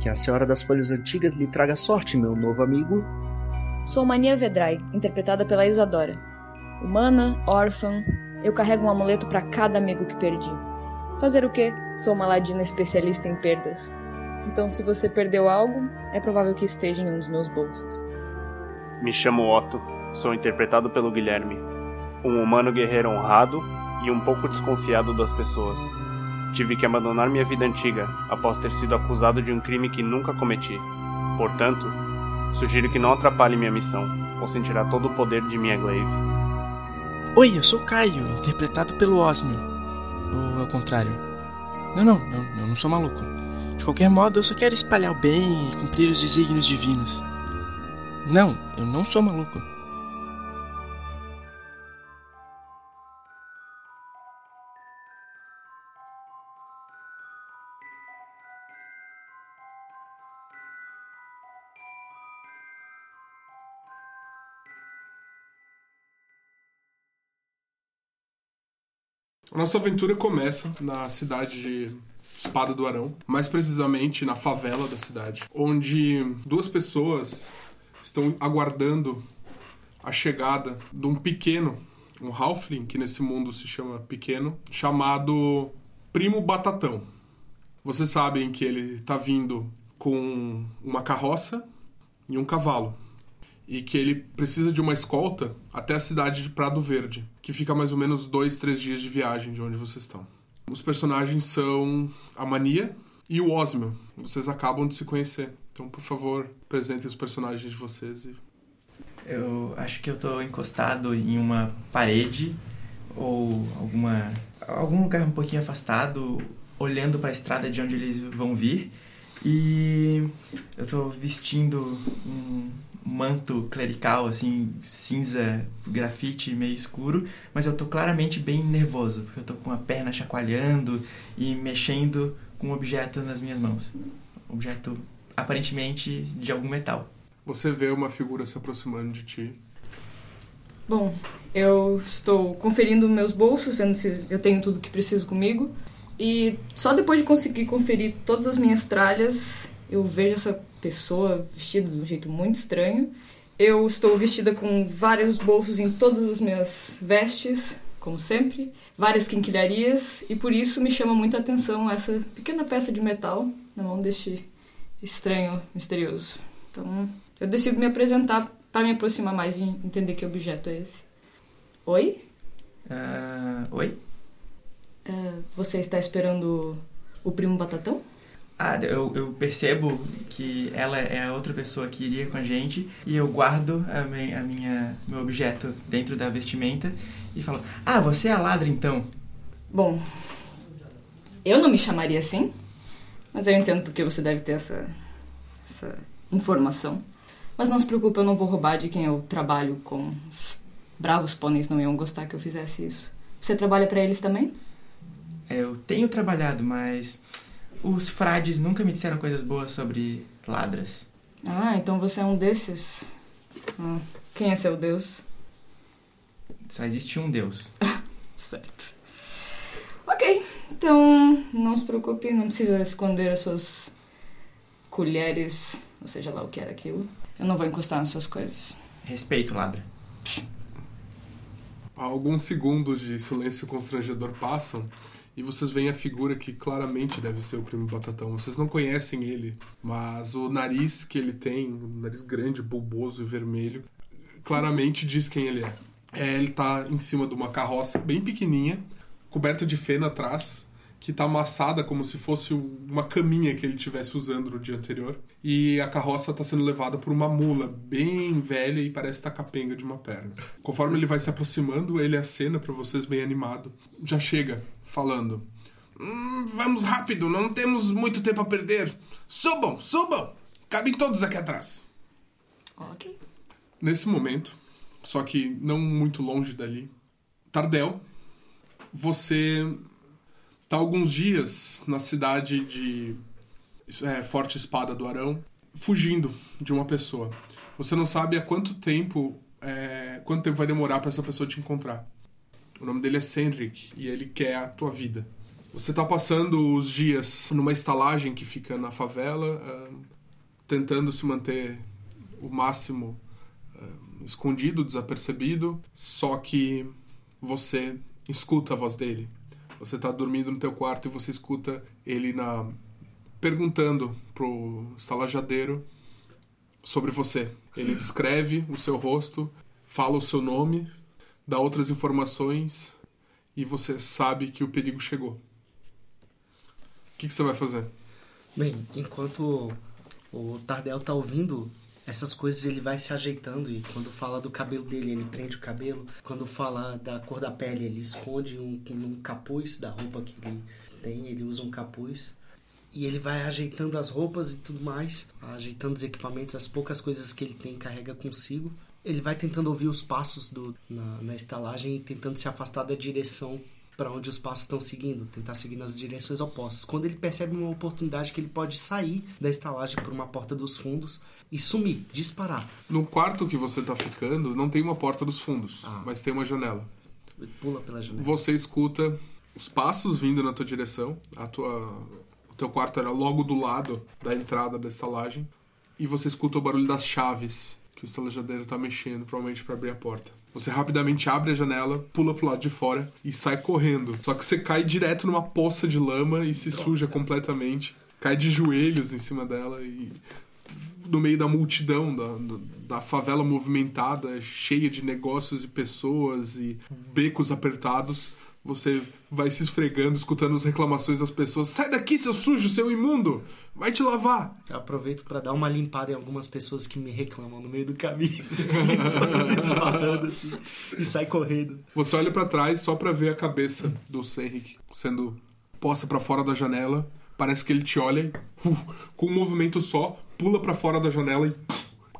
Que a Senhora das Folhas Antigas lhe traga sorte, meu novo amigo. Sou Mania Vedrai, interpretada pela Isadora. Humana, órfã, eu carrego um amuleto para cada amigo que perdi. Fazer o quê? Sou uma ladina especialista em perdas. Então, se você perdeu algo, é provável que esteja em um dos meus bolsos. Me chamo Otto, sou interpretado pelo Guilherme, um humano guerreiro honrado e um pouco desconfiado das pessoas. Tive que abandonar minha vida antiga após ter sido acusado de um crime que nunca cometi. Portanto, sugiro que não atrapalhe minha missão, ou sentirá todo o poder de minha glaive. Oi, eu sou Caio, interpretado pelo Osmio. Ou ao contrário. Não, não, eu, eu não sou maluco. De qualquer modo, eu só quero espalhar o bem e cumprir os desígnios divinos. Não, eu não sou maluco. A nossa aventura começa na cidade de Espada do Arão, mais precisamente na favela da cidade, onde duas pessoas estão aguardando a chegada de um pequeno, um halfling, que nesse mundo se chama pequeno, chamado Primo Batatão. Vocês sabem que ele está vindo com uma carroça e um cavalo. E que ele precisa de uma escolta até a cidade de Prado Verde, que fica mais ou menos dois, três dias de viagem de onde vocês estão. Os personagens são a Mania e o Osmio. Vocês acabam de se conhecer. Então, por favor, apresentem os personagens de vocês. E... Eu acho que eu tô encostado em uma parede ou alguma algum lugar um pouquinho afastado, olhando para a estrada de onde eles vão vir. E eu tô vestindo um manto clerical, assim, cinza, grafite, meio escuro, mas eu tô claramente bem nervoso, porque eu tô com a perna chacoalhando e mexendo com um objeto nas minhas mãos. Objeto aparentemente de algum metal. Você vê uma figura se aproximando de ti. Bom, eu estou conferindo meus bolsos, vendo se eu tenho tudo que preciso comigo. E só depois de conseguir conferir todas as minhas tralhas, eu vejo essa pessoa vestida de um jeito muito estranho. Eu estou vestida com vários bolsos em todas as minhas vestes, como sempre, várias quinquilharias, e por isso me chama muito a atenção essa pequena peça de metal na mão deste estranho, misterioso. Então, eu decido me apresentar para me aproximar mais e entender que objeto é esse. Oi? Uh, oi? Uh, você está esperando o primo Batatão? Ah, eu, eu, percebo que ela é a outra pessoa que iria com a gente e eu guardo a minha, a minha meu objeto dentro da vestimenta e falo: Ah, você é a ladra então? Bom, eu não me chamaria assim, mas eu entendo porque você deve ter essa, essa informação. Mas não se preocupe, eu não vou roubar de quem eu trabalho com. Os bravos pôneis não iam gostar que eu fizesse isso. Você trabalha para eles também? Eu tenho trabalhado, mas os frades nunca me disseram coisas boas sobre ladras. Ah, então você é um desses. Ah, quem é seu deus? Só existe um deus. certo. Ok, então não se preocupe, não precisa esconder as suas colheres, ou seja lá o que era aquilo. Eu não vou encostar nas suas coisas. Respeito, ladra. Alguns segundos de silêncio constrangedor passam e vocês veem a figura que claramente deve ser o primo Batatão. Vocês não conhecem ele, mas o nariz que ele tem, um nariz grande, bulboso e vermelho, claramente diz quem ele é. é ele está em cima de uma carroça bem pequenininha, coberta de feno atrás, que está amassada como se fosse uma caminha que ele tivesse usando no dia anterior. E a carroça está sendo levada por uma mula bem velha e parece estar capenga de uma perna. Conforme ele vai se aproximando, ele acena para vocês bem animado. Já chega, falando: hum, Vamos rápido, não temos muito tempo a perder. Subam, subam! Cabem todos aqui atrás. Ok. Nesse momento, só que não muito longe dali, Tardel, você tá alguns dias na cidade de é, Forte Espada do Arão, fugindo de uma pessoa. Você não sabe há quanto tempo, é, quanto tempo vai demorar para essa pessoa te encontrar. O nome dele é Senrik e ele quer a tua vida. Você tá passando os dias numa estalagem que fica na favela, ah, tentando se manter o máximo ah, escondido, desapercebido, só que você escuta a voz dele. Você tá dormindo no teu quarto e você escuta ele na perguntando pro estalajadeiro sobre você. Ele descreve o seu rosto, fala o seu nome, dá outras informações e você sabe que o perigo chegou. O que, que você vai fazer? Bem, enquanto o Tardel tá ouvindo essas coisas, ele vai se ajeitando e quando fala do cabelo dele, ele prende o cabelo. Quando fala da cor da pele, ele esconde um, um capuz da roupa que ele tem, ele usa um capuz. E ele vai ajeitando as roupas e tudo mais, ajeitando os equipamentos, as poucas coisas que ele tem carrega consigo. Ele vai tentando ouvir os passos do, na, na estalagem e tentando se afastar da direção para onde os passos estão seguindo, tentar seguir nas direções opostas. Quando ele percebe uma oportunidade que ele pode sair da estalagem por uma porta dos fundos e sumir, disparar. No quarto que você tá ficando, não tem uma porta dos fundos, Ah. mas tem uma janela. Pula pela janela. Você escuta os passos vindo na tua direção. A tua, o teu quarto era logo do lado da entrada da estalagem. E você escuta o barulho das chaves o estalajadeiro tá mexendo, provavelmente para abrir a porta. Você rapidamente abre a janela, pula pro lado de fora e sai correndo. Só que você cai direto numa poça de lama e se suja completamente. Cai de joelhos em cima dela e no meio da multidão, da, da favela movimentada, cheia de negócios e pessoas e becos apertados, você vai se esfregando, escutando as reclamações das pessoas. Sai daqui, seu sujo, seu imundo! Vai te lavar! Eu aproveito para dar uma limpada em algumas pessoas que me reclamam no meio do caminho. Assim, e sai correndo. Você olha pra trás só pra ver a cabeça do Senric sendo posta pra fora da janela. Parece que ele te olha e, uf, com um movimento só, pula pra fora da janela e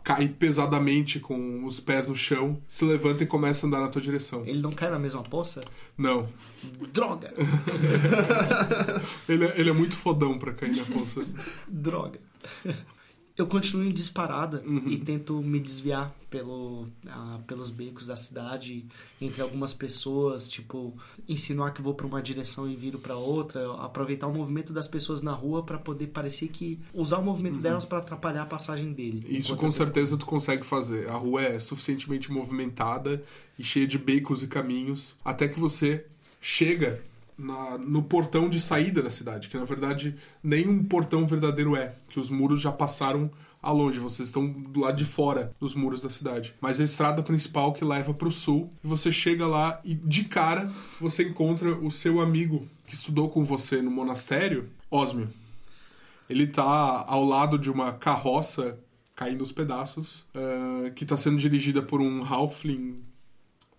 cai pesadamente com os pés no chão, se levanta e começa a andar na tua direção. Ele não cai na mesma poça? Não. Droga! Ele é, ele é muito fodão pra cair na poça. Droga! Eu continuo em disparada Uhum. e tento me desviar pelo, ah, pelos becos da cidade, entre algumas pessoas, tipo, insinuar que vou para uma direção e viro para outra, aproveitar o movimento das pessoas na rua para poder parecer que usar o movimento delas para atrapalhar a passagem dele. Uhum. Isso com certeza tu consegue fazer. A rua é suficientemente movimentada e cheia de becos e caminhos, até que você chega na- no portão de saída da cidade, que na verdade nem um portão verdadeiro é, que os muros já passaram a longe, vocês estão do lado de fora dos muros da cidade. Mas a estrada principal que leva para o sul, você chega lá e de cara você encontra o seu amigo que estudou com você no monastério, Osmio. Ele tá ao lado de uma carroça caindo aos pedaços, ah, que tá sendo dirigida por um halfling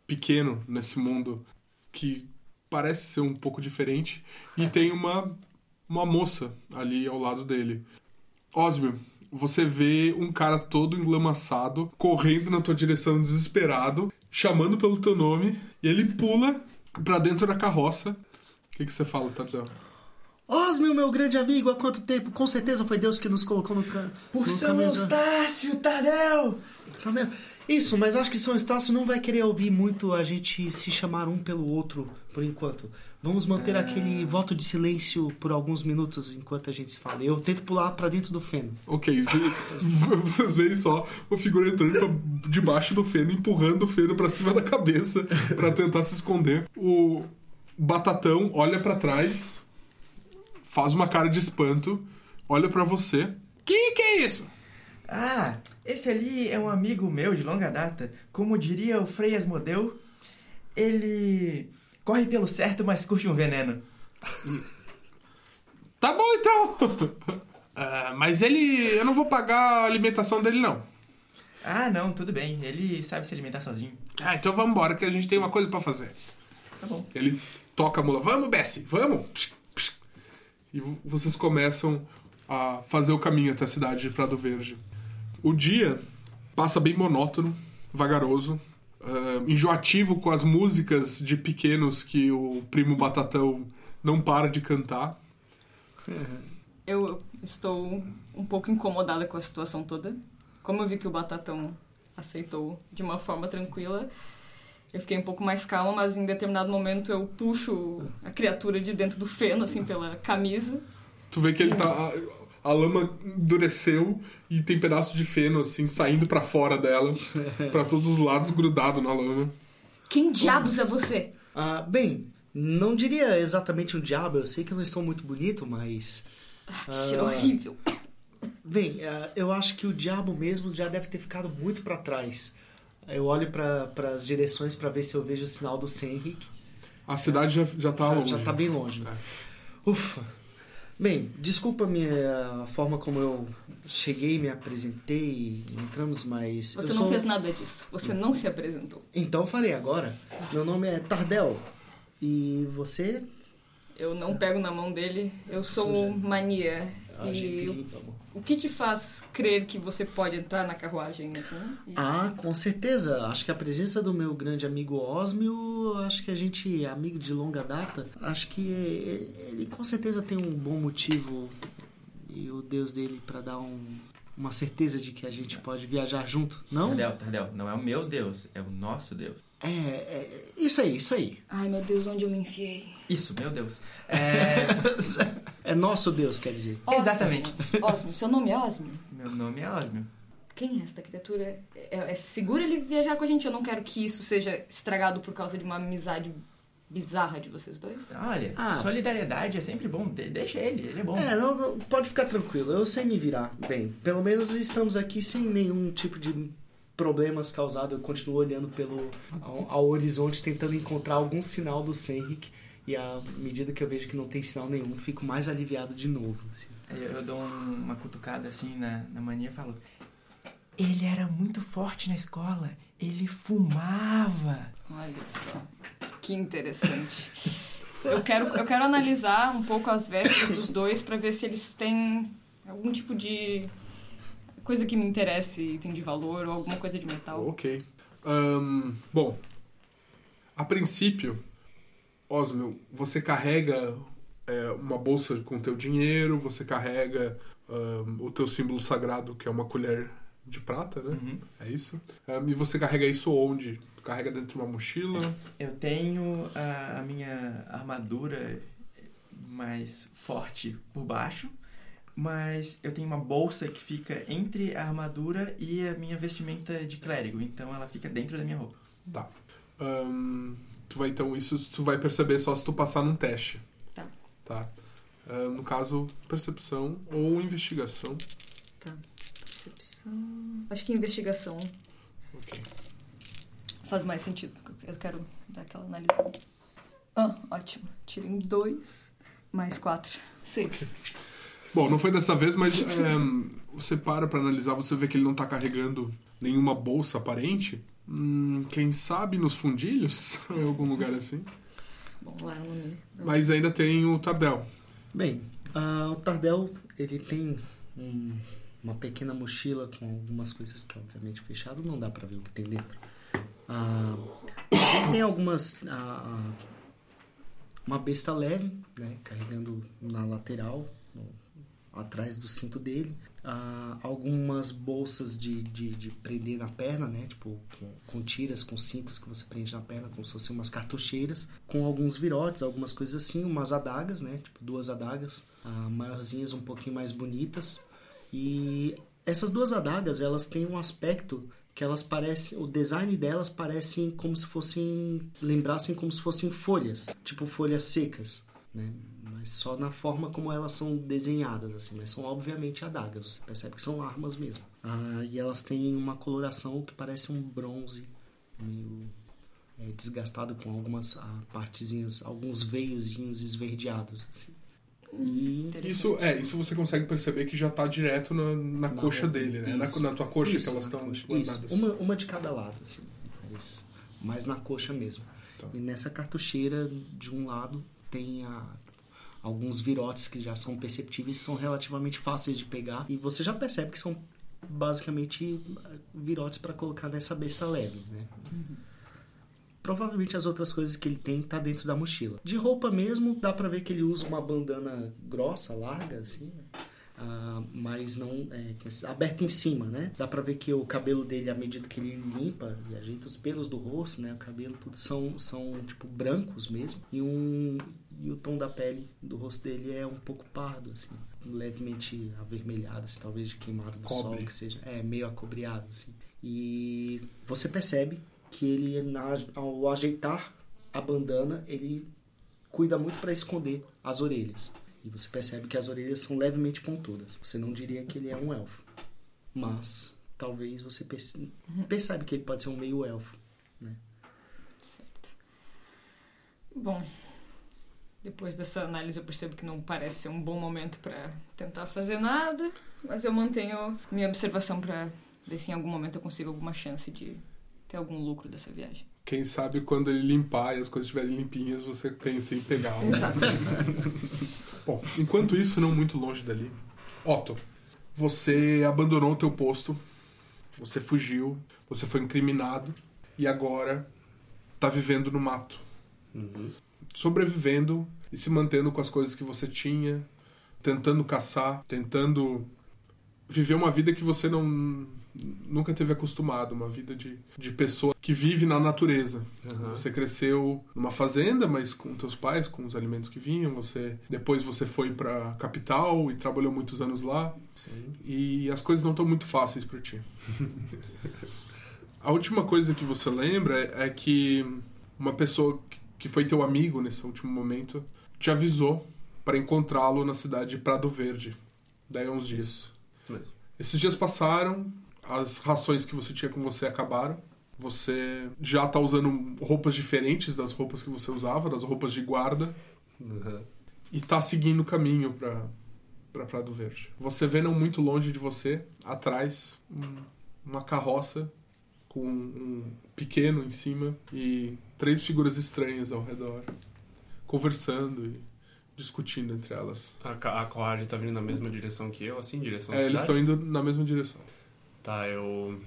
pequeno nesse mundo que parece ser um pouco diferente e tem uma uma moça ali ao lado dele. Osmio, você vê um cara todo englamaçado correndo na tua direção desesperado, chamando pelo teu nome, e ele pula pra dentro da carroça. O que, que você fala, Tardel? Osmio, meu grande amigo, há quanto tempo? Com certeza foi Deus que nos colocou no, ca... Por no São caminho. Eustácio, Tadel! Entendeu? Isso, mas acho que São Estácio não vai querer ouvir muito a gente se chamar um pelo outro por enquanto. Vamos manter aquele voto de silêncio por alguns minutos enquanto a gente se fala. Eu tento pular pra dentro do feno. Ok, cê- vocês veem só o figura entrando pra debaixo do feno, empurrando o feno pra cima da cabeça pra tentar se esconder. O Batatão olha pra trás, faz uma cara de espanto, olha pra você. Que que é isso? Ah, esse ali é um amigo meu de longa data. Como diria o Frei Asmodeu, ele corre pelo certo, mas curte um veneno. Tá bom então. Ah, mas ele. Eu não vou pagar a alimentação dele, não. Ah, não, tudo bem. Ele sabe se alimentar sozinho. Ah, então vamos embora, que a gente tem uma coisa pra fazer. Tá bom. Ele toca a mula. Vamos, Bessie, vamos! E vo- vocês começam a fazer o caminho até a cidade de Prado Verde. O dia passa bem monótono, vagaroso, uh, enjoativo com as músicas de pequenos que o primo Batatão não para de cantar. Eu estou um pouco incomodada com a situação toda. Como eu vi que o Batatão aceitou de uma forma tranquila, eu fiquei um pouco mais calma, mas em determinado momento eu puxo a criatura de dentro do feno, assim, pela camisa. Tu vê que ele tá. A, lama endureceu e tem pedaços de feno, assim, saindo para fora dela, para todos os lados, grudado na lama. Quem diabos é você? Ah, bem, não diria exatamente um diabo, eu sei que eu não estou muito bonito, mas. Ah, que cheiro horrível. Bem, ah, eu acho que o diabo mesmo já deve ter ficado muito para trás. Eu olho para as direções para ver se eu vejo o sinal do Senric. A cidade já, já tá já, longe. já tá bem longe. É. Ufa. Bem, desculpa a minha forma como eu cheguei, me apresentei, entramos, mas. Você não sou... fez nada disso. Você não se apresentou. Então eu falei agora. Meu nome é Tardel. E você? Eu não pego na mão dele. Eu sou Suja. Mania. Ah, e gente limpa, amor. O que te faz crer que você pode entrar na carruagem assim? E- Ah, com certeza. Acho que a presença do meu grande amigo Osmio, acho que a gente é amigo de longa data. Acho que ele com certeza tem um bom motivo e o Deus dele para dar um- uma certeza de que a gente pode viajar junto, não? Tardel, Tardel, não é o meu Deus, é o nosso Deus. É, é, isso aí, isso aí. Ai meu Deus, onde eu me enfiei? Isso, meu Deus. É, É nosso Deus, quer dizer. Exatamente. Osmo, seu nome é Osmo? meu nome é Osmio. Quem é esta criatura? É, é seguro ele viajar com a gente? Eu não quero que isso seja estragado por causa de uma amizade bizarra de vocês dois. Olha, Ah. solidariedade é sempre bom, de- deixa ele, ele é bom. É, não, não, pode ficar tranquilo, eu sei me virar bem. Pelo menos estamos aqui sem nenhum tipo de problemas causados. Eu continuo olhando pelo ao, ao horizonte, tentando encontrar algum sinal do Senric. E à medida que eu vejo que não tem sinal nenhum, fico mais aliviado de novo. assim. Aí Eu, eu dou um- uma cutucada assim na, na mania e falo: Ele era muito forte na escola, ele fumava. Olha só, que interessante. Eu quero, eu quero analisar um pouco as vestes dos dois pra ver se eles têm algum tipo de coisa que me interesse e tem de valor ou alguma coisa de metal. Ok. Ahn, bom, a princípio, Osmio, você carrega é, uma bolsa com teu dinheiro, você carrega ahn, o teu símbolo sagrado, que é uma colher de prata, né? Uhum. É isso. Ahn, e você carrega isso onde? Carrega dentro de uma mochila? Eu tenho a, a minha armadura mais forte por baixo, mas eu tenho uma bolsa que fica entre a armadura e a minha vestimenta de clérigo, então ela fica dentro da minha roupa. Tá. Ahn, tu vai então isso tu vai perceber só se tu passar num teste. Tá. Tá. Ahn, no caso, percepção ou investigação. Tá. Percepção. Acho que investigação Ok. faz mais sentido. porque Eu quero dar aquela analisada. Ah, ótimo. Tirei um dois mais quatro. Seis. Bom, não foi dessa vez, mas ehm, você para pra analisar, você vê que ele não tá carregando nenhuma bolsa aparente. Hum, quem sabe nos fundilhos? em algum lugar assim. Bom, lá. Mas ainda tem o Tardel. Bem, ah, o Tardel, ele tem um- uma pequena mochila com algumas coisas que, obviamente, fechado, não dá pra ver o que tem dentro. Mas ele tem algumas... ah, uma besta leve, né, carregando na lateral, no- atrás do cinto dele. Ah, algumas bolsas de, de, de prender na perna, né? Tipo, com, com tiras, com cintos que você prende na perna, como se fossem umas cartucheiras. Com alguns virotes, algumas coisas assim. Umas adagas, né? Tipo, duas adagas. ah, maiorzinhas, um pouquinho mais bonitas. E essas duas adagas, elas têm um aspecto que elas parecem... O design delas parecem como se fossem... Lembrassem como se fossem folhas. Tipo, folhas secas, né? Só na forma como elas são desenhadas, assim. Mas são obviamente adagas. Você percebe que são armas mesmo. Ah, e elas têm uma coloração que parece um bronze meio é, desgastado com algumas ah, partezinhas, alguns veiozinhos esverdeados, assim. E Interessante. Isso é, isso você consegue perceber que já tá direto na, na Na coxa dele, né? Na, isso. na tua coxa Isso, que elas estão guardadas. Isso, uma, uma de cada lado, assim. Mas, mas na coxa mesmo. Tá. E nessa cartucheira, de um lado, tem a, alguns virotes que já são perceptíveis são relativamente fáceis de pegar e você já percebe que são basicamente virotes para colocar nessa besta leve, né? Provavelmente as outras coisas que ele tem tá dentro da mochila. De roupa mesmo, dá pra ver que ele usa uma bandana grossa, larga, assim? Ah, mas não é, aberta em cima, né? Dá pra ver que o cabelo dele, à medida que ele limpa e ajeita os pelos do rosto, né? O cabelo, tudo são, são tipo brancos mesmo. E, um, e o tom da pele do rosto dele é um pouco pardo, assim, levemente avermelhado, assim, talvez de queimado do Cobre. sol, que seja. É, meio acobreado, assim. E você percebe que ele, na- ao ajeitar a bandana, ele cuida muito para esconder as orelhas. E você percebe que as orelhas são levemente pontudas. Você não diria que ele é um elfo. Mas talvez você perce- percebe que ele pode ser um meio elfo. Né? Certo. Bom, depois dessa análise eu percebo que não parece ser um bom momento pra tentar fazer nada, mas eu mantenho minha observação pra ver se em algum momento eu consigo alguma chance de ter algum lucro dessa viagem. Quem sabe quando ele limpar e as coisas estiverem limpinhas, você pensa em pegar um. Exato. Bom, enquanto isso, não muito longe dali. Otto, você abandonou o teu posto, você fugiu, você foi incriminado e agora tá vivendo no mato. Sobrevivendo e se mantendo com as coisas que você tinha, tentando caçar, tentando viver uma vida que você não nunca teve acostumado, uma vida de, de pessoa que vive na natureza. Você cresceu numa fazenda, mas com teus pais, com os alimentos que vinham. Você depois você foi para capital e trabalhou muitos anos lá. E as coisas não estão muito fáceis para ti. A última coisa que você lembra é que uma pessoa que foi teu amigo nesse último momento te avisou para encontrá-lo na cidade de Prado Verde. Daí a uns dias. Mesmo. Esses dias passaram, as rações que você tinha com você acabaram. Você já tá usando roupas diferentes das roupas que você usava, das roupas de guarda, Uhum. e tá seguindo o caminho pra, pra Prado Verde. Você vê não muito longe de você, atrás, um- uma carroça com um pequeno em cima e três figuras estranhas ao redor, conversando e discutindo entre elas. A, a carruagem tá vindo na mesma direção que eu, assim, direção É, eles estão indo na mesma direção. Tá, eu.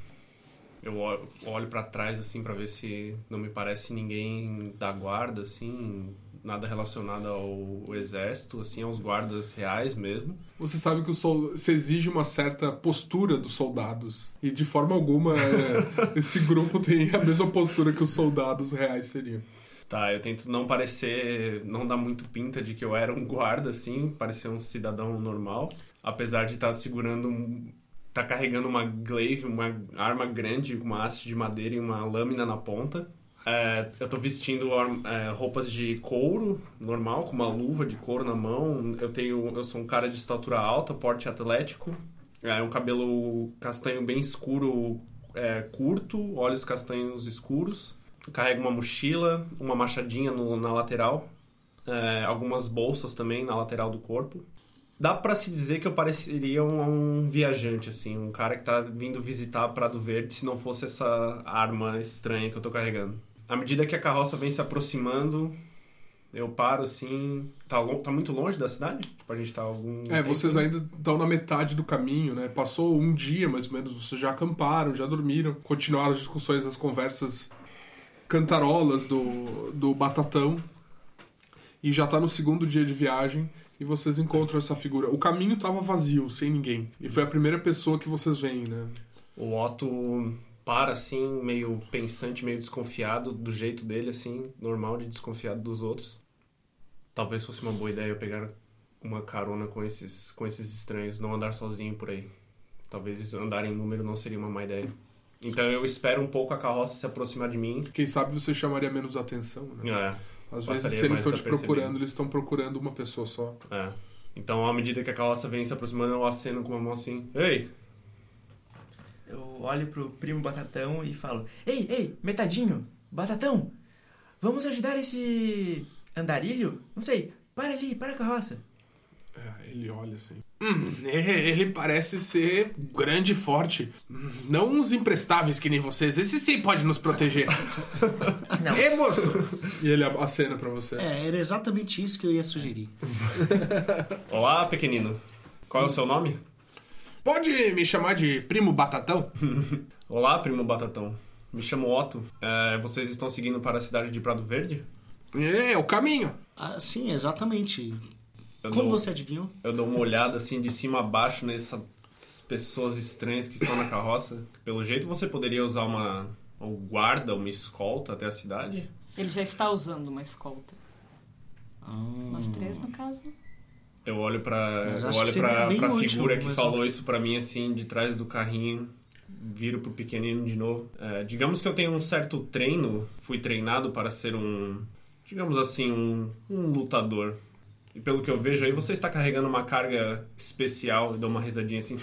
Eu olho, para trás, assim, pra ver se não me parece ninguém da guarda, assim, nada relacionado ao exército, assim, aos guardas reais mesmo. Você sabe que o sol... se exige uma certa postura dos soldados. E de forma alguma é, esse grupo tem a mesma postura que os soldados reais teriam. Tá, eu tento não parecer. não dar muito pinta de que eu era um guarda, assim, parecer um cidadão normal. Apesar de estar segurando. um- tá carregando uma glaive, uma arma grande, com uma haste de madeira e uma lâmina na ponta. É, eu tô vestindo é, roupas de couro normal, com uma luva de couro na mão. Eu tenho. Eu sou um cara de estatura alta, porte atlético. É um cabelo castanho bem escuro, é, curto, olhos castanhos escuros. Carrego uma mochila, uma machadinha no- na lateral, é, algumas bolsas também na lateral do corpo. Dá pra se dizer que eu pareceria um, um viajante, assim, um cara que tá vindo visitar Prado Verde se não fosse essa arma estranha que eu tô carregando. À medida que a carroça vem se aproximando, eu paro assim. Tá, tá muito longe da cidade? Tipo, a gente tá algum. É, tempo? vocês ainda estão na metade do caminho, né? Passou um dia, mais ou menos, vocês já acamparam, já dormiram, continuaram as discussões, as conversas cantarolas do, do Batatão. E já tá no segundo dia de viagem e vocês encontram essa figura. O caminho tava vazio, sem ninguém. E foi a primeira pessoa que vocês veem, né? O Otto para assim, meio pensante, meio desconfiado do jeito dele, assim, normal de desconfiado dos outros. Talvez fosse uma boa ideia eu pegar uma carona com esses, com esses estranhos, não andar sozinho por aí. Talvez andar em número não seria uma má ideia. Então eu espero um pouco a carroça se aproximar de mim. Quem sabe você chamaria menos atenção, né? É, Às vezes, se eles estão te procurando, eles estão procurando uma pessoa só. é. Então, à medida que a carroça vem se aproximando, eu aceno com uma mão assim: Ei, Eu olho pro primo Batatão e falo: Ei, ei, metadinho, Batatão, vamos ajudar esse andarilho? Não sei, para ali, para a carroça. É, ele olha assim. Hum, ele parece ser grande e forte. Não uns imprestáveis que nem vocês. Esse sim pode nos proteger. Não. Ê, moço! E ele acena pra você. É, era exatamente isso que eu ia sugerir. Olá, pequenino. Qual é o seu nome? Pode me chamar de Primo Batatão? Olá, primo Batatão. Me chamo Otto. É, vocês estão seguindo para a cidade de Prado Verde? É, o caminho. Ah, sim, exatamente. Eu Como dou, você adivinhou? Eu dou uma olhada assim de cima a baixo nessas pessoas estranhas que estão na carroça. Pelo jeito você poderia usar uma um guarda, uma escolta até a cidade? Ele já está usando uma escolta. Ah, Nós três, no caso. Eu olho pra, Mas eu olho útil, figura que falou isso pra mim, assim, de trás do carrinho. Viro pro pequenino de novo. É, digamos que eu tenho um certo treino, fui treinado para ser um, digamos assim, um, um lutador. E pelo que eu vejo aí, você está carregando uma carga especial. Eu dou uma risadinha assim.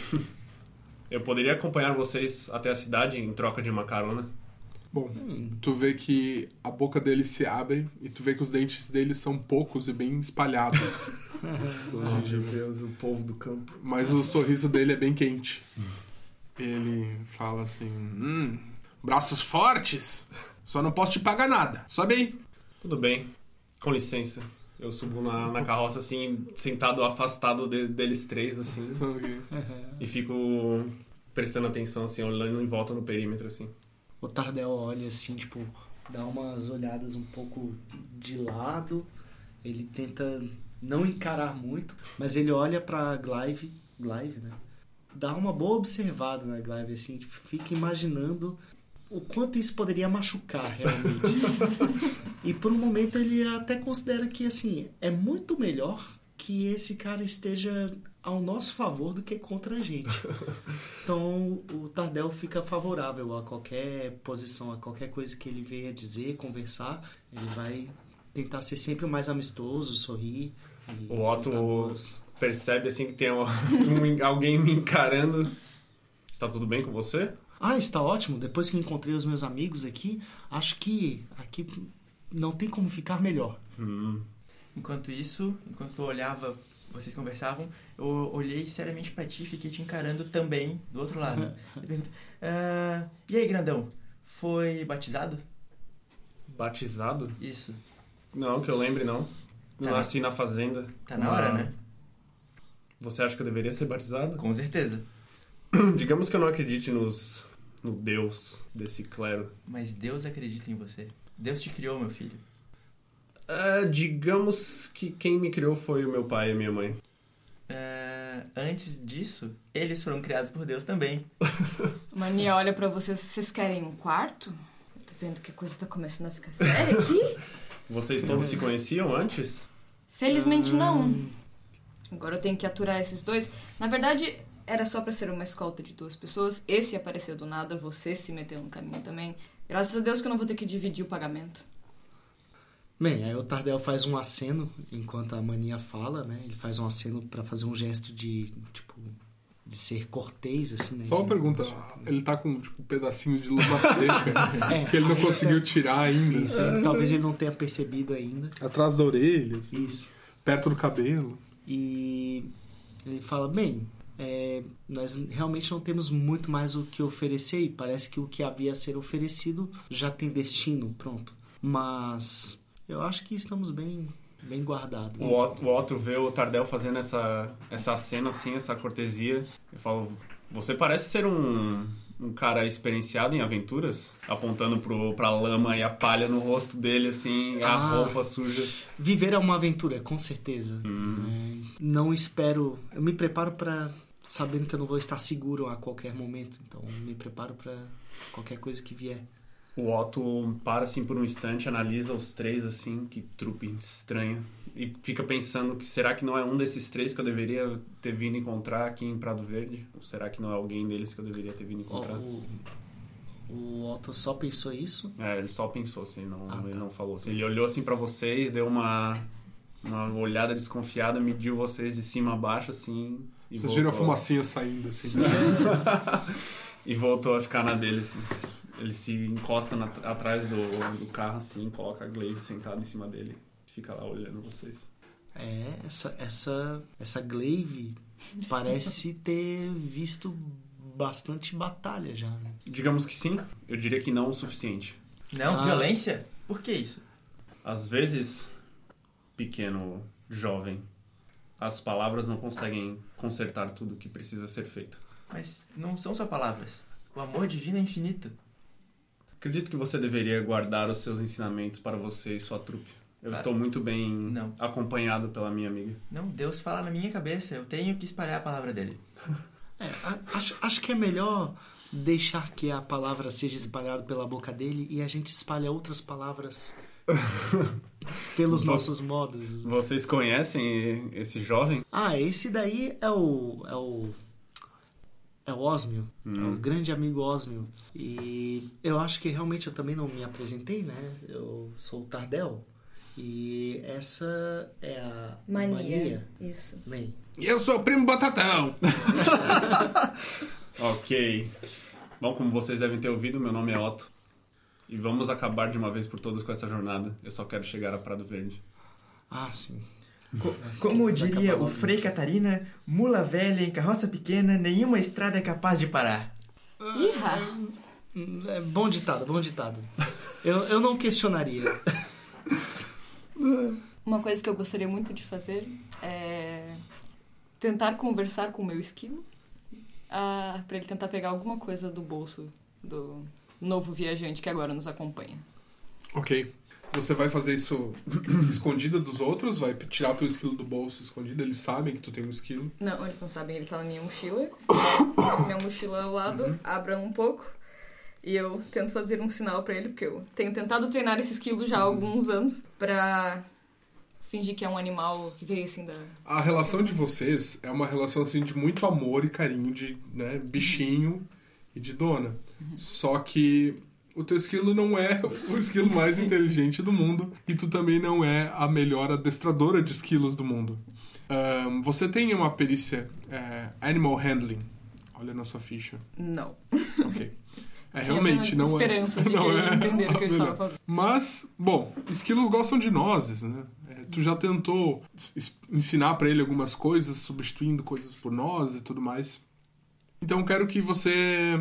eu poderia acompanhar vocês até a cidade em troca de uma carona? Bom, tu vê que a boca dele se abre e tu vê que os dentes dele são poucos e bem espalhados. Oh, meu Deus, o povo do campo. Mas o sorriso dele é bem quente. Ele fala assim: Hum, braços fortes? Só não posso te pagar nada. Sobe aí. Tudo bem, com licença. Eu subo na, na carroça, assim, sentado afastado de- deles três, assim. E fico prestando atenção, assim, olhando em volta no perímetro, assim. O Tardel olha assim, tipo, dá umas olhadas um pouco de lado. Ele tenta não encarar muito, mas ele olha pra Glaive, Glaive, né? Dá uma boa observada na Glaive, assim, tipo, fica imaginando o quanto isso poderia machucar realmente. e por um momento ele até considera que, assim, é muito melhor que esse cara esteja ao nosso favor do que contra a gente. Então o Tardel fica favorável a qualquer posição, a qualquer coisa que ele venha dizer, conversar. Ele vai tentar ser sempre o mais amistoso, sorrir. E O Otto- boas. Percebe, assim, que tem um- um- alguém me encarando. Está tudo bem com você? Ah, está ótimo. Depois que encontrei os meus amigos aqui, acho que aqui não tem como ficar melhor. Hum, Enquanto isso, enquanto eu olhava, vocês conversavam, eu olhei seriamente pra ti e fiquei te encarando também do outro lado. Eu pergunto, "Ah, e aí, grandão? Foi batizado? batizado? Isso. Não, que eu lembre, não. Tá Nasci na fazenda. Tá na hora, né? Você acha que eu deveria ser batizado? Com certeza. Digamos que eu não acredite nos, no Deus desse clero. Mas Deus acredita em você. Deus te criou, meu filho. É, digamos que quem me criou foi o meu pai e a minha mãe. Ah, antes disso, eles foram criados por Deus também. Mania olha pra vocês. Vocês querem um quarto? Eu tô vendo que a coisa tá começando a ficar séria aqui. Vocês todos se conheciam antes? Felizmente não. Agora eu tenho que aturar esses dois. Na verdade, era só pra ser uma escolta de duas pessoas. Esse apareceu do nada, você se meteu no caminho também. Graças a Deus que eu não vou ter que dividir o pagamento. Bem, aí o Tardel faz um aceno enquanto a Mania fala, né? Ele faz um aceno pra fazer um gesto de, tipo, de ser cortês, assim, né? Só uma De- pergunta: ele tá com tipo, um pedacinho de luma seca É, que ele não conseguiu tirar ainda. Isso, assim. talvez ele não tenha percebido ainda. Atrás da orelha, assim, Isso. perto do cabelo. E ele fala: Bem, é, nós realmente não temos muito mais o que oferecer e parece que o que havia a ser oferecido já tem destino, pronto. Mas eu acho que estamos bem, bem guardados. O Otto, o Otto vê o Tardel fazendo essa, essa cena, assim, essa cortesia. Eu falo, você parece ser um, um cara experienciado em aventuras? Apontando pro, pra lama e a palha no rosto dele, assim, a Ah. roupa suja. Viver é uma aventura, com certeza. Hum. É, não espero. Eu me preparo para sabendo que eu não vou estar seguro a qualquer momento. Então, me preparo para qualquer coisa que vier. O Otto para, assim, por um instante, analisa os três, assim, que trupe estranho. E fica pensando que será que não é um desses três que eu deveria ter vindo encontrar aqui em Prado Verde? Ou será que não é alguém deles que eu deveria ter vindo encontrar? O, o Otto só pensou isso. É, ele só pensou, assim, não, Ah, ele tá. não falou. Assim, ele olhou assim pra vocês, deu uma, uma olhada desconfiada, mediu vocês de cima a baixo, assim. E Vocês viram a voltou- fumacinha saindo, assim. E voltou a ficar na dele, assim. Ele se encosta na- atrás do, do carro, assim, coloca a Glaive sentado em cima dele. Fica lá olhando vocês. É, essa, essa, essa glaive parece ter visto bastante batalha já. né? Digamos que sim, eu diria que não o suficiente. Não, Ah. violência? Por que isso? Às vezes, pequeno jovem, as palavras não conseguem consertar tudo o que precisa ser feito. Mas não são só palavras. O amor divino é infinito. Acredito que você deveria guardar os seus ensinamentos para você e sua trupe. Eu Claro. estou muito bem Não. acompanhado pela minha amiga. Não, Deus fala na minha cabeça. Eu tenho que espalhar a palavra dele. É, acho, acho que é melhor deixar que a palavra seja espalhada pela boca dele e a gente espalha outras palavras pelos Você- nossos modos. Vocês conhecem esse jovem? Ah, esse daí é o. É o. É o Osmio, é o grande amigo Osmio. E eu acho que realmente eu também não me apresentei, né? Eu sou o Tardel. E essa é a Mania. Isso. Bem, E eu sou o primo Batatão. Ok. Bom, como vocês devem ter ouvido, meu nome é Otto. E vamos acabar de uma vez por todas com essa jornada. Eu só quero chegar a Prado Verde. ah, sim. Como diria o. Frei Catarina, mula velha em carroça pequena, nenhuma estrada é capaz de parar. Ih, É bom ditado, bom ditado. Eu, eu não questionaria. Uma coisa que eu gostaria muito de fazer é tentar conversar com o meu esquilo ah, para ele tentar pegar alguma coisa do bolso do novo viajante que agora nos acompanha. Ok. Você vai fazer isso escondida dos outros? Vai tirar teu esquilo do bolso escondido? Eles sabem que tu tem um esquilo? Não, eles não sabem, ele tá na minha mochila. Minha mochila ao lado, abro ela um pouco e eu tento fazer um sinal pra ele, porque eu tenho tentado treinar esse esquilo já há alguns anos pra fingir que é um animal que veio assim da. A relação de vocês é uma relação assim de muito amor e carinho de né, bichinho e de dona. Só que o teu esquilo não é o esquilo mais inteligente do mundo e tu também não é a melhor adestradora de esquilos do mundo. Ahn, você tem uma perícia é, animal handling. Olha na sua ficha. Não. Ok. É, realmente não é. esperança de não é entender o que eu estava fazendo. Mas, bom, esquilos gostam de nozes, né? É, tu já tentou ensinar pra ele algumas coisas, substituindo coisas por nozes e tudo mais. Então quero que você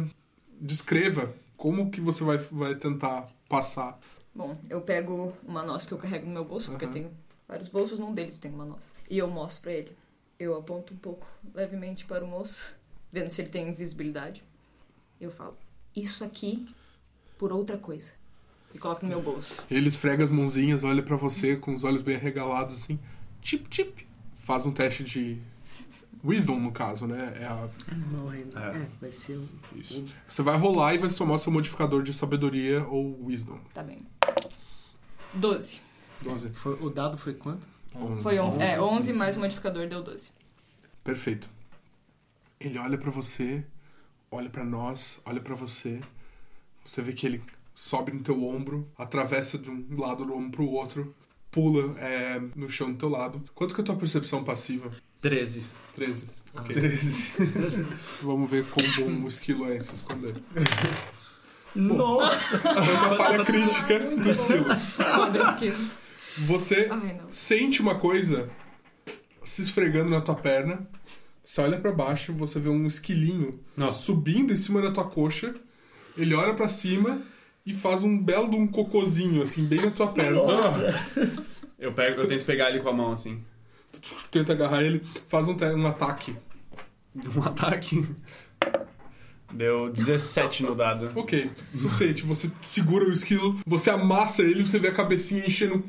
descreva como que você vai, vai tentar passar. Bom, eu pego uma noz que eu carrego no meu bolso, porque eu tenho vários bolsos, num deles tem uma noz. E eu mostro pra ele. Eu aponto um pouco levemente para o moço, vendo se ele tem visibilidade. Eu falo, isso aqui por outra coisa. E coloco no meu bolso. Ele esfrega as mãozinhas, olha pra você com os olhos bem arregalados assim. Tip, tip. Faz um teste de wisdom, no caso, né? É a Animal handling. É. É, vai ser um. Isso. Você vai rolar e vai somar seu modificador de sabedoria ou wisdom. Tá bem. 12. 12. Foi- o dado foi quanto? Foi 11. É, 11 Isso. mais o modificador deu 12. Perfeito. Ele olha pra você, olha pra nós, olha pra você. Você vê que ele sobe no teu ombro, atravessa de um lado do ombro pro outro, pula é, no chão do teu lado. Quanto que é a tua percepção passiva? 13. 13. Ok. 13. Vamos ver quão bom o esquilo é em se esconder. Nossa! É uma falha crítica do esquilo. Você Ai, não. sente uma coisa se esfregando na tua perna. Você olha pra baixo, você vê um esquilinho Nossa. subindo em cima da tua coxa. Ele olha pra cima e faz um belo de um cocôzinho, assim, bem na tua perna. Eu, pego, eu tento pegar ele com a mão assim. Tenta agarrar ele, faz um, um ataque. Um ataque. Deu 17 no dado. Ok, suficiente. Você segura o esquilo, você amassa ele, você vê a cabecinha enchendo.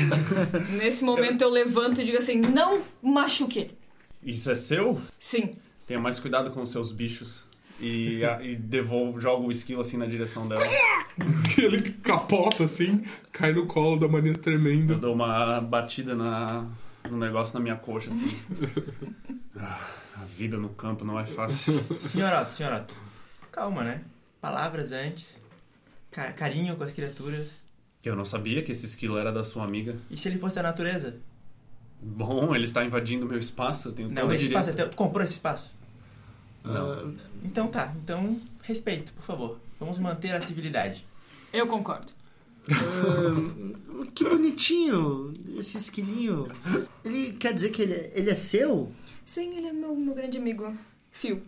Nesse momento eu levanto e digo assim: não machuque ele. Isso é seu? Sim. Tenha mais cuidado com os seus bichos. E, e devolvo, jogo o esquilo assim na direção dela. Ele capota assim, cai no colo da maneira Eu tremenda. dou uma batida na, no negócio na minha coxa, assim. Ah, a vida no campo não é fácil. Senhoroto, senhoroto. Calma, né? Palavras antes. Ca- carinho com as criaturas. Eu não sabia que esse esquilo era da sua amiga. E se ele fosse da natureza? Bom, ele está invadindo meu espaço, eu tenho Não, esse direito. espaço é teu. Tu comprou esse espaço? Não. Então tá. Então, respeito, por favor. Vamos manter a civilidade. Eu concordo. Que bonitinho esse esquilinho. Ele quer dizer que ele é, ele é seu? Sim, ele é meu, meu grande amigo. Phil.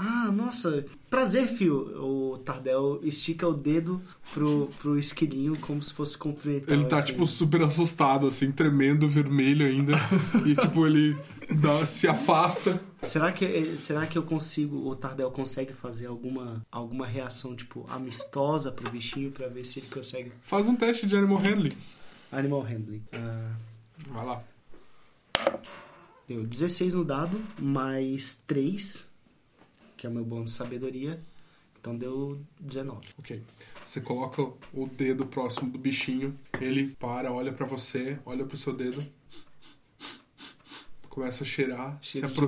Ah, nossa. Prazer, Fio. O Tardel estica o dedo pro, pro esquilinho como se fosse cumprimentar. Ele tá, assim. tipo, super assustado, assim, tremendo, vermelho ainda. e, tipo, ele dá, se afasta. Será que, será que eu consigo, o Tardel consegue fazer alguma, alguma reação, tipo, amistosa pro bichinho pra ver se ele consegue. Faz um teste de Animal Handling. Animal Handling. Ah, Vai lá. deu 16 no dado, mais 3, que é o meu bônus de sabedoria. Então deu 19. Ok. Você coloca o dedo próximo do bichinho, ele para, olha pra você, olha pro seu dedo. Começa a cheirar, Cheiro se de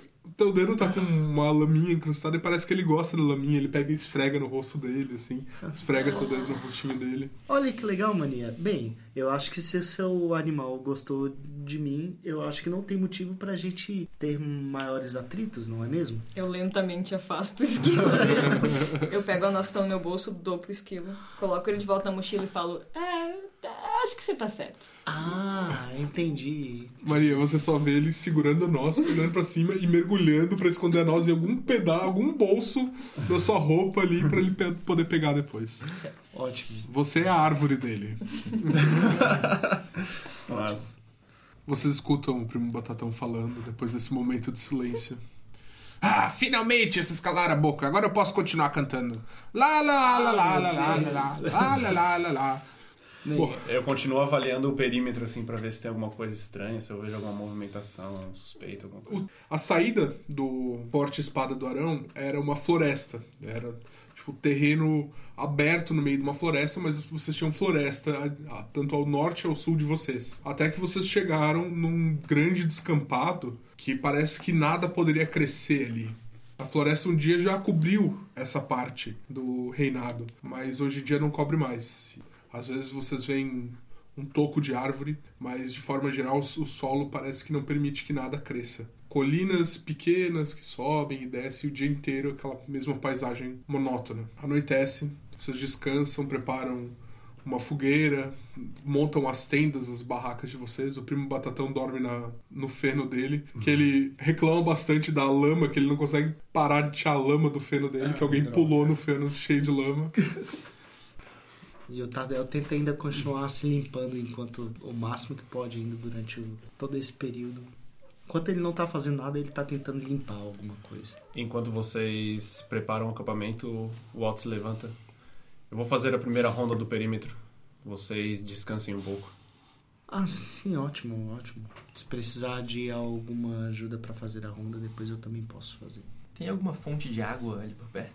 aproxima. O dedo tá com uma laminha incrustada e parece que ele gosta da laminha. Ele pega e esfrega no rosto dele, assim. Esfrega dedo no rostinho dele. Olha que legal, mania. Bem, eu acho que se o seu animal gostou de mim, eu acho que não tem motivo pra gente ter maiores atritos, não é mesmo? Eu lentamente afasto o esquilo. eu pego a noção no meu bolso, dou pro esquilo, coloco ele de volta na mochila e falo: É, acho que você tá certo. Ah, entendi. Maria, você só vê ele segurando a noz, olhando pra cima e mergulhando pra esconder a noz em algum pedaço, algum bolso da sua roupa ali pra ele pe- poder pegar depois. Ótimo. Você é a árvore dele. Mas Vocês escutam o primo Batatão falando depois desse momento de silêncio. Ah, finalmente vocês calaram a boca. Agora eu posso continuar cantando. Lá, lá, lá, lá, lá, lá, lá, lá, lá, lá, lá, lá, lá. Pô, eu continuo avaliando o perímetro, assim, pra ver se tem alguma coisa estranha, se eu vejo alguma movimentação suspeita, alguma coisa. o- a saída do Forte Espada do Arão era uma floresta. Era tipo terreno aberto no meio de uma floresta, mas vocês tinham floresta a- a- tanto ao norte e ao sul de vocês. Até que vocês chegaram num grande descampado que parece que nada poderia crescer ali. A floresta um dia já cobriu essa parte do reinado, mas hoje em dia não cobre mais. Às vezes vocês veem um toco de árvore, mas de forma geral o solo parece que não permite que nada cresça. Colinas pequenas que sobem e descem o dia inteiro, aquela mesma paisagem monótona. Anoitece, vocês descansam, preparam uma fogueira, montam as tendas, as barracas de vocês. O primo Batatão dorme na, no feno dele, que ele reclama bastante da lama, que ele não consegue parar de tirar a lama do feno dele, que alguém pulou no feno cheio de lama. E o Tardel tenta ainda continuar se limpando enquanto o máximo que pode ainda durante o- todo esse período. Enquanto ele não tá fazendo nada, ele tá tentando limpar alguma coisa. Enquanto vocês preparam o acampamento, o Otto se levanta. Eu vou fazer a primeira ronda do perímetro. Vocês descansem um pouco. Ah, sim, ótimo, ótimo. Se precisar de alguma ajuda pra fazer a ronda, depois eu também posso fazer. Tem alguma fonte de água ali por perto?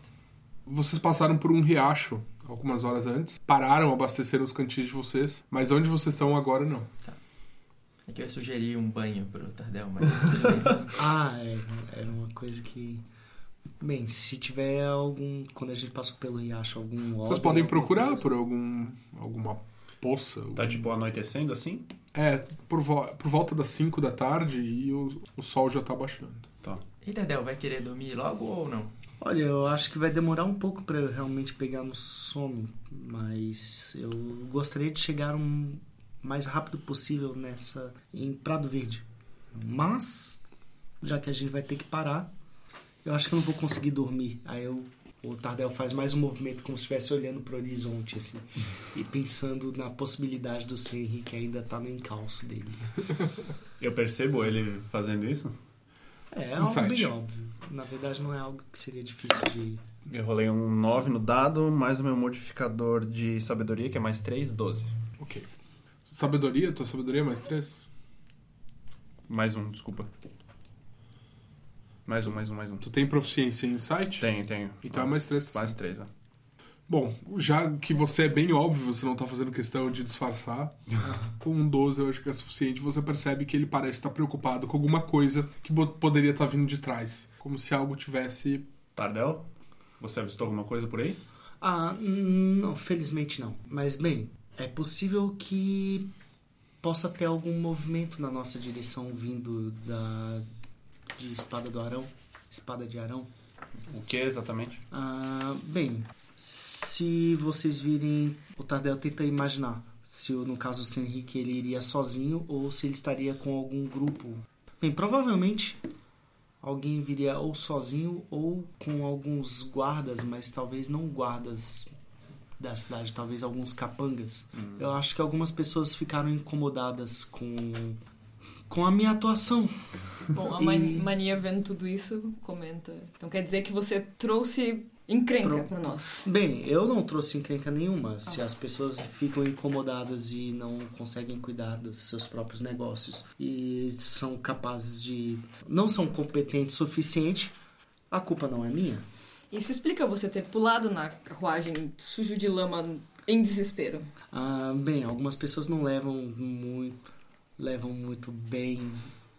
Vocês passaram por um riacho algumas horas antes, pararam, abasteceram os cantis de vocês, mas onde vocês estão agora não. É que eu sugeri um banho pro Tardel, mas. Ah, é, era uma coisa que. Bem, se tiver algum. Quando a gente passou pelo riacho, algum. Vocês podem procurar coisa. por algum alguma poça. algum- Tá tipo anoitecendo assim? É, por, vo- por volta das 5 da tarde e o, o sol já tá baixando. Tá. E Tardel, vai querer dormir logo ou não? Olha, eu acho que vai demorar um pouco pra eu realmente pegar no sono, mas eu gostaria de chegar o mais rápido possível nessa em Prado Verde. Mas já que a gente vai ter que parar, eu acho que eu não vou conseguir dormir. Aí eu, o Tardel faz mais um movimento como se estivesse olhando pro horizonte assim e pensando na possibilidade do Sr. Henrique ainda estar no encalço dele. Eu percebo ele fazendo isso. É, é algo Insight. bem óbvio. Na verdade não é algo que seria difícil de Eu rolei um 9 no dado, mais o meu modificador de sabedoria, que é mais 3, 12. Ok. Sabedoria? Tua sabedoria é mais 3? Mais um, desculpa. Mais um, mais um, mais um. Tu tem proficiência em insight? Tenho, tenho. Então é mais 3. Mais 3, ó. Bom, já que você é bem óbvio, você não tá fazendo questão de disfarçar, com um 12 eu acho que é suficiente, você percebe que ele parece estar preocupado com alguma coisa que poderia estar vindo de trás. Como se algo tivesse. Tardel, você avistou alguma coisa por aí? Ah, não, felizmente não. Mas bem, é possível que possa ter algum movimento na nossa direção vindo da de Espada do Arão, Espada de Arão. O que exatamente? Ah, bem, Se vocês virem, o Tardel tenta imaginar se no caso o Henrique ele iria sozinho ou se ele estaria com algum grupo. Bem, provavelmente alguém viria ou sozinho ou com alguns guardas, mas talvez não guardas da cidade, talvez alguns capangas. Eu acho que algumas pessoas ficaram incomodadas com com a minha atuação. Bom, a E- Man- Mania vendo tudo isso, comenta. Então quer dizer que você trouxe encrenca pra nós. Bem, eu não trouxe encrenca nenhuma. Se as pessoas ficam incomodadas e não conseguem cuidar dos seus próprios negócios e são capazes de. não são competentes o suficiente, a culpa não é minha. Isso explica você ter pulado na carruagem sujo de lama em desespero. Ah, bem, algumas pessoas não levam muito. levam muito bem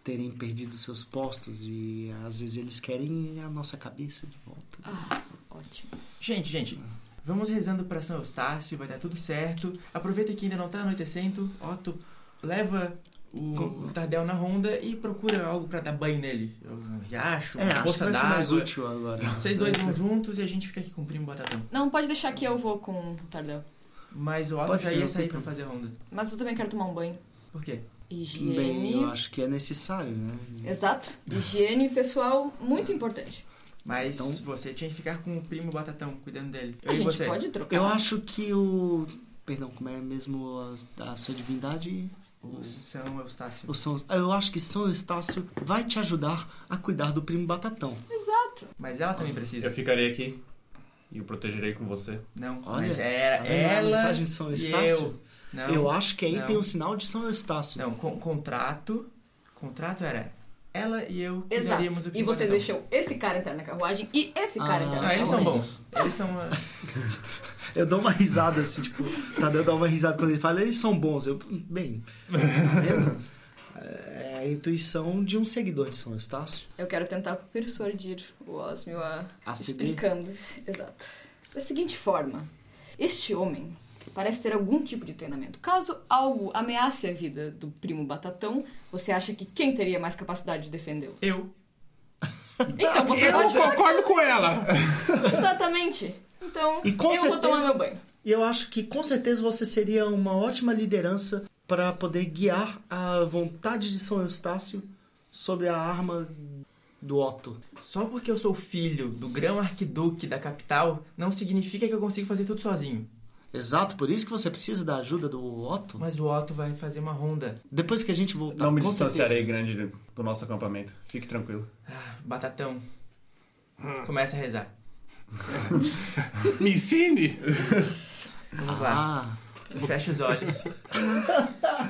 terem perdido seus postos e às vezes eles querem a nossa cabeça de volta. Ah, ótimo. Gente, gente, vamos rezando pra São Eustácio, vai dar tudo certo. Aproveita que ainda não tá anoitecendo. Otto, leva o Com- Tardel na ronda e procura algo pra dar banho nele. Um riacho, É, uma acho que poça vai ser mais d'água. útil agora. Vocês dois vão ser- juntos e a gente fica aqui com o primo Batatão. Não, pode deixar que eu vou com o Tardel. Mas o Otto Pode já ser, ia não sair pra fazer a ronda. Mas eu também quero tomar um banho. Por quê? Higiene. Bem, eu acho que é necessário, né? Exato. Higiene pessoal muito importante. Mas Então- você tinha que ficar com o primo Batatão, cuidando dele. Eu A e gente você. pode trocar. Eu acho que o. Perdão, como é mesmo a, a sua divindade? O São Eustácio. O São, eu acho que São Estácio vai te ajudar a cuidar do primo Batatão. Exato. Mas ela também precisa. Eu ficarei aqui e o protegerei com você. Não, Olha, mas era tá vendo a ela mensagem de São e Estácio? eu. Não, eu acho que aí não. tem o sinal de São Estácio. Não, con- contrato. Contrato era ela e eu Exato. cuidaríamos do E primo você deixou esse cara entrar na carruagem e esse cara Ah, entrar na Ah, eles são carruagem. bons. Eles estão. Eu dou uma risada assim, tipo, Tadeu dá uma risada quando ele fala, eles são bons. Eu, bem, tá vendo? É a intuição de um seguidor de São Estácio. Eu quero tentar persuadir o Osmio a A explicando. Exato. Da seguinte forma, este homem parece ter algum tipo de treinamento. Caso algo ameace a vida do primo Batatão, você acha que quem teria mais capacidade de defendê-lo? Eu. Então você Eu concordo com ela. que- Exatamente. Então, E com eu vou tomar certeza- meu banho. E eu acho que com certeza você seria uma ótima liderança para poder guiar a vontade de São Eustácio sobre a arma do Otto. Só porque eu sou filho do grão arquiduque da capital, não significa que eu consigo fazer tudo sozinho. Exato, por isso que você precisa da ajuda do Otto. Mas o Otto vai fazer uma ronda. Depois que a gente voltar, Não me com distanciarei certeza. grande do nosso acampamento. Fique tranquilo. Ah, Batatão. Começa a rezar. Me ensine. Vamos lá. Ah, Fecha os olhos.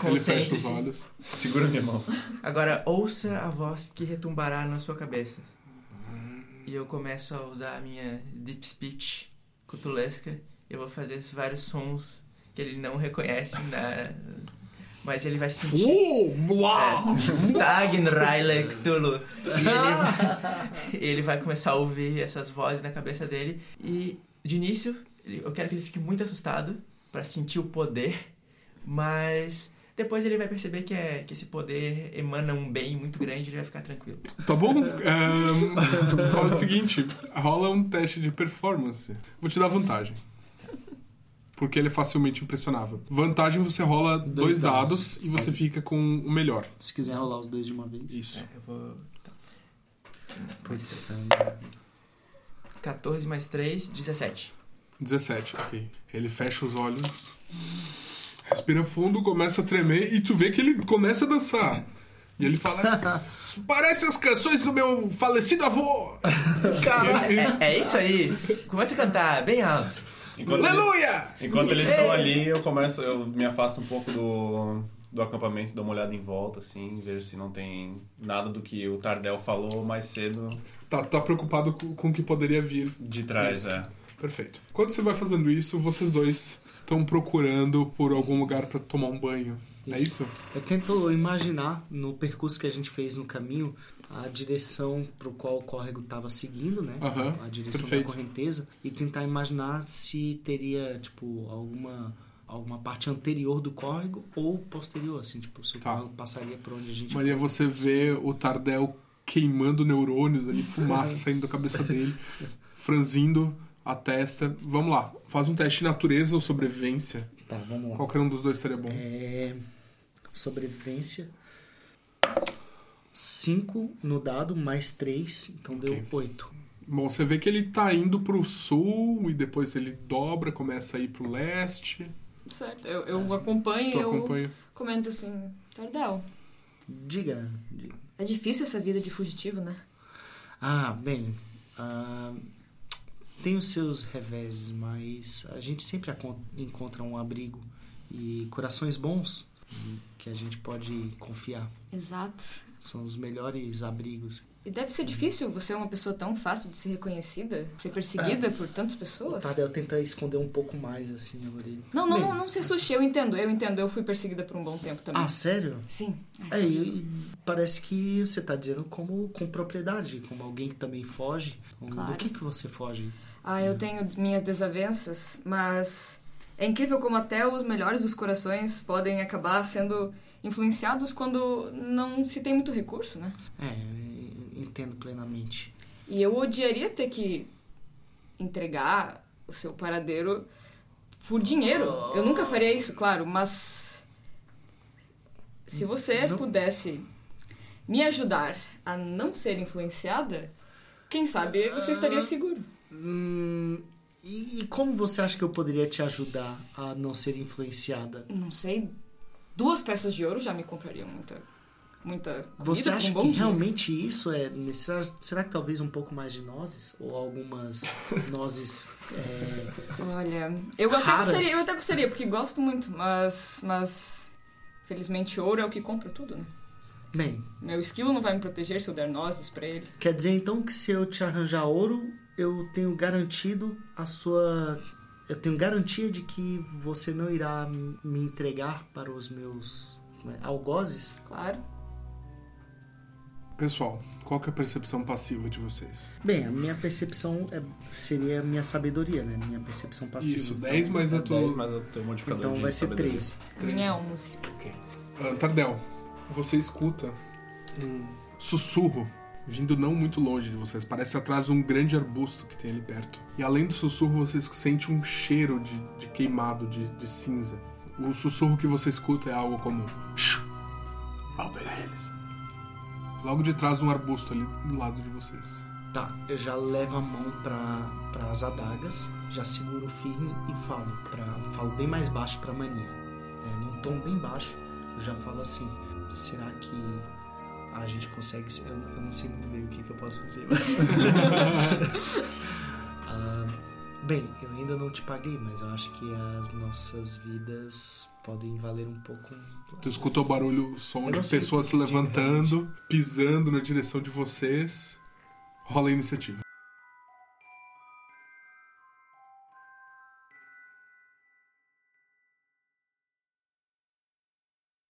Concentre-se. olhos. Segura minha mão. Agora ouça a voz que retumbará na sua cabeça. E eu começo a usar a minha deep speech cutulesca. Eu vou fazer vários sons que ele não reconhece, na... mas ele vai sentir. Uh, uau! Stagnraile Cthulhu. E ele vai, ele vai começar a ouvir essas vozes na cabeça dele. E de início, eu quero que ele fique muito assustado para sentir o poder, mas depois ele vai perceber que, é, que esse poder emana um bem muito grande e ele vai ficar tranquilo. Tá bom? É, fala o seguinte: rola um teste de performance. Vou te dar vantagem. Porque ele é facilmente impressionável. Vantagem você rola dois, Dois dados. dados. e você fica com o melhor. se quiser rolar os dois de uma vez. Isso. É, eu vou. Putz, 14 mais 3, 17. 17, ok. Ele fecha os olhos, respira fundo, começa a tremer e tu vê que ele começa a dançar. E ele fala: "Isso Parece as canções do meu falecido avô! É, é isso aí! Começa a cantar bem alto. Enquanto eles, Aleluia! enquanto eles estão ali, eu começo, eu me afasto um pouco do, do acampamento, dou uma olhada em volta, assim, vejo se não tem nada do que o Tardel falou mais cedo Tá, tá preocupado com, com o que poderia vir. de trás, Isso. é. Perfeito. Quando você vai fazendo isso, vocês dois estão procurando por algum lugar pra tomar um banho. É isso? Eu tento imaginar no percurso que a gente fez no caminho a direção pro qual o córrego estava seguindo, né? Aham, A direção perfeito. da correnteza e tentar imaginar se teria tipo alguma alguma parte anterior do córrego ou posterior, assim, tipo, se o Tá. córrego passaria por onde a gente Maria, você vê o Tardel queimando neurônios ali, fumaça saindo da cabeça dele, franzindo. a testa. Vamos lá, faz um teste de natureza ou sobrevivência. Tá, vamos lá. Qualquer um dos dois estaria bom. É... Sobrevivência. 5 no dado, mais 3, então deu Ok. 8. Bom, você vê que ele tá indo pro sul e depois ele dobra, começa a ir pro leste. Certo, eu, eu acompanho e eu acompanha. comento assim, Tardel, Diga, diga. é difícil essa vida de fugitivo, né? Ah, bem. ah, tem os seus reveses, mas a gente sempre encontra um abrigo e corações bons e que a gente pode confiar. Exato. São os melhores abrigos. E deve ser difícil você é uma pessoa tão fácil de ser reconhecida, ser perseguida por tantas O pessoas. Tadeu tenta esconder um pouco mais assim a orelha. Não, não, Bem, não, não se assuste, eu entendo, eu entendo, eu fui perseguida por um bom tempo também. Ah, sério? Sim. É, e, parece que você tá dizendo como com propriedade, como alguém que também foge. Do Claro. que que você foge? Ah, eu tenho minhas desavenças, mas é incrível como até os melhores dos corações podem acabar sendo influenciados quando não se tem muito recurso, né? É, entendo plenamente. E eu odiaria ter que entregar o seu paradeiro por dinheiro. Eu nunca faria isso, claro, mas se você Não- pudesse me ajudar a não ser influenciada, quem sabe você estaria seguro. Hum, e, e como você acha que eu poderia te ajudar a não ser influenciada? Não sei, duas peças de ouro já me comprariam muita muita comida Você um acha bom que dia. realmente isso é necessário? Será que talvez um pouco mais de nozes? Ou algumas nozes. é, Olha, eu até Raras. gostaria, eu até gostaria, porque gosto muito, mas mas felizmente ouro é o que compra tudo, né? Bem, Meu esquilo não vai me proteger se eu der nozes pra ele. quer dizer então que se eu te arranjar ouro, eu tenho garantido a sua. Eu tenho garantia de que você não irá me entregar para os meus é, algozes? Claro. Pessoal, qual que é a percepção passiva de vocês? Bem, a minha percepção é- seria a minha sabedoria, né? Minha percepção passiva. Isso, 10 mais a É 10 tua. mais o teu modificador Então de vai ser sabedoria. 13. A minha é 11. Ah, Tardel, você escuta um sussurro vindo não muito longe de vocês. Parece atrás de um grande arbusto que tem ali perto. E além do sussurro, você sente um cheiro de, de queimado, de, de cinza. O sussurro que você escuta é algo como! Vamos pegar eles. Logo de trás, um arbusto ali do lado de vocês. Tá, eu já levo a mão para as adagas, já seguro firme e falo, pra, falo bem mais baixo para mania. É, num tom bem baixo, eu já falo assim: será que a gente consegue. Eu, eu não sei muito bem o que, que eu posso dizer. Ah, bem, eu ainda não te paguei, mas eu acho que as nossas vidas podem valer um pouco. Tu escuta o barulho, o som de pessoas se levantando, pisando na direção de vocês. Rola a iniciativa.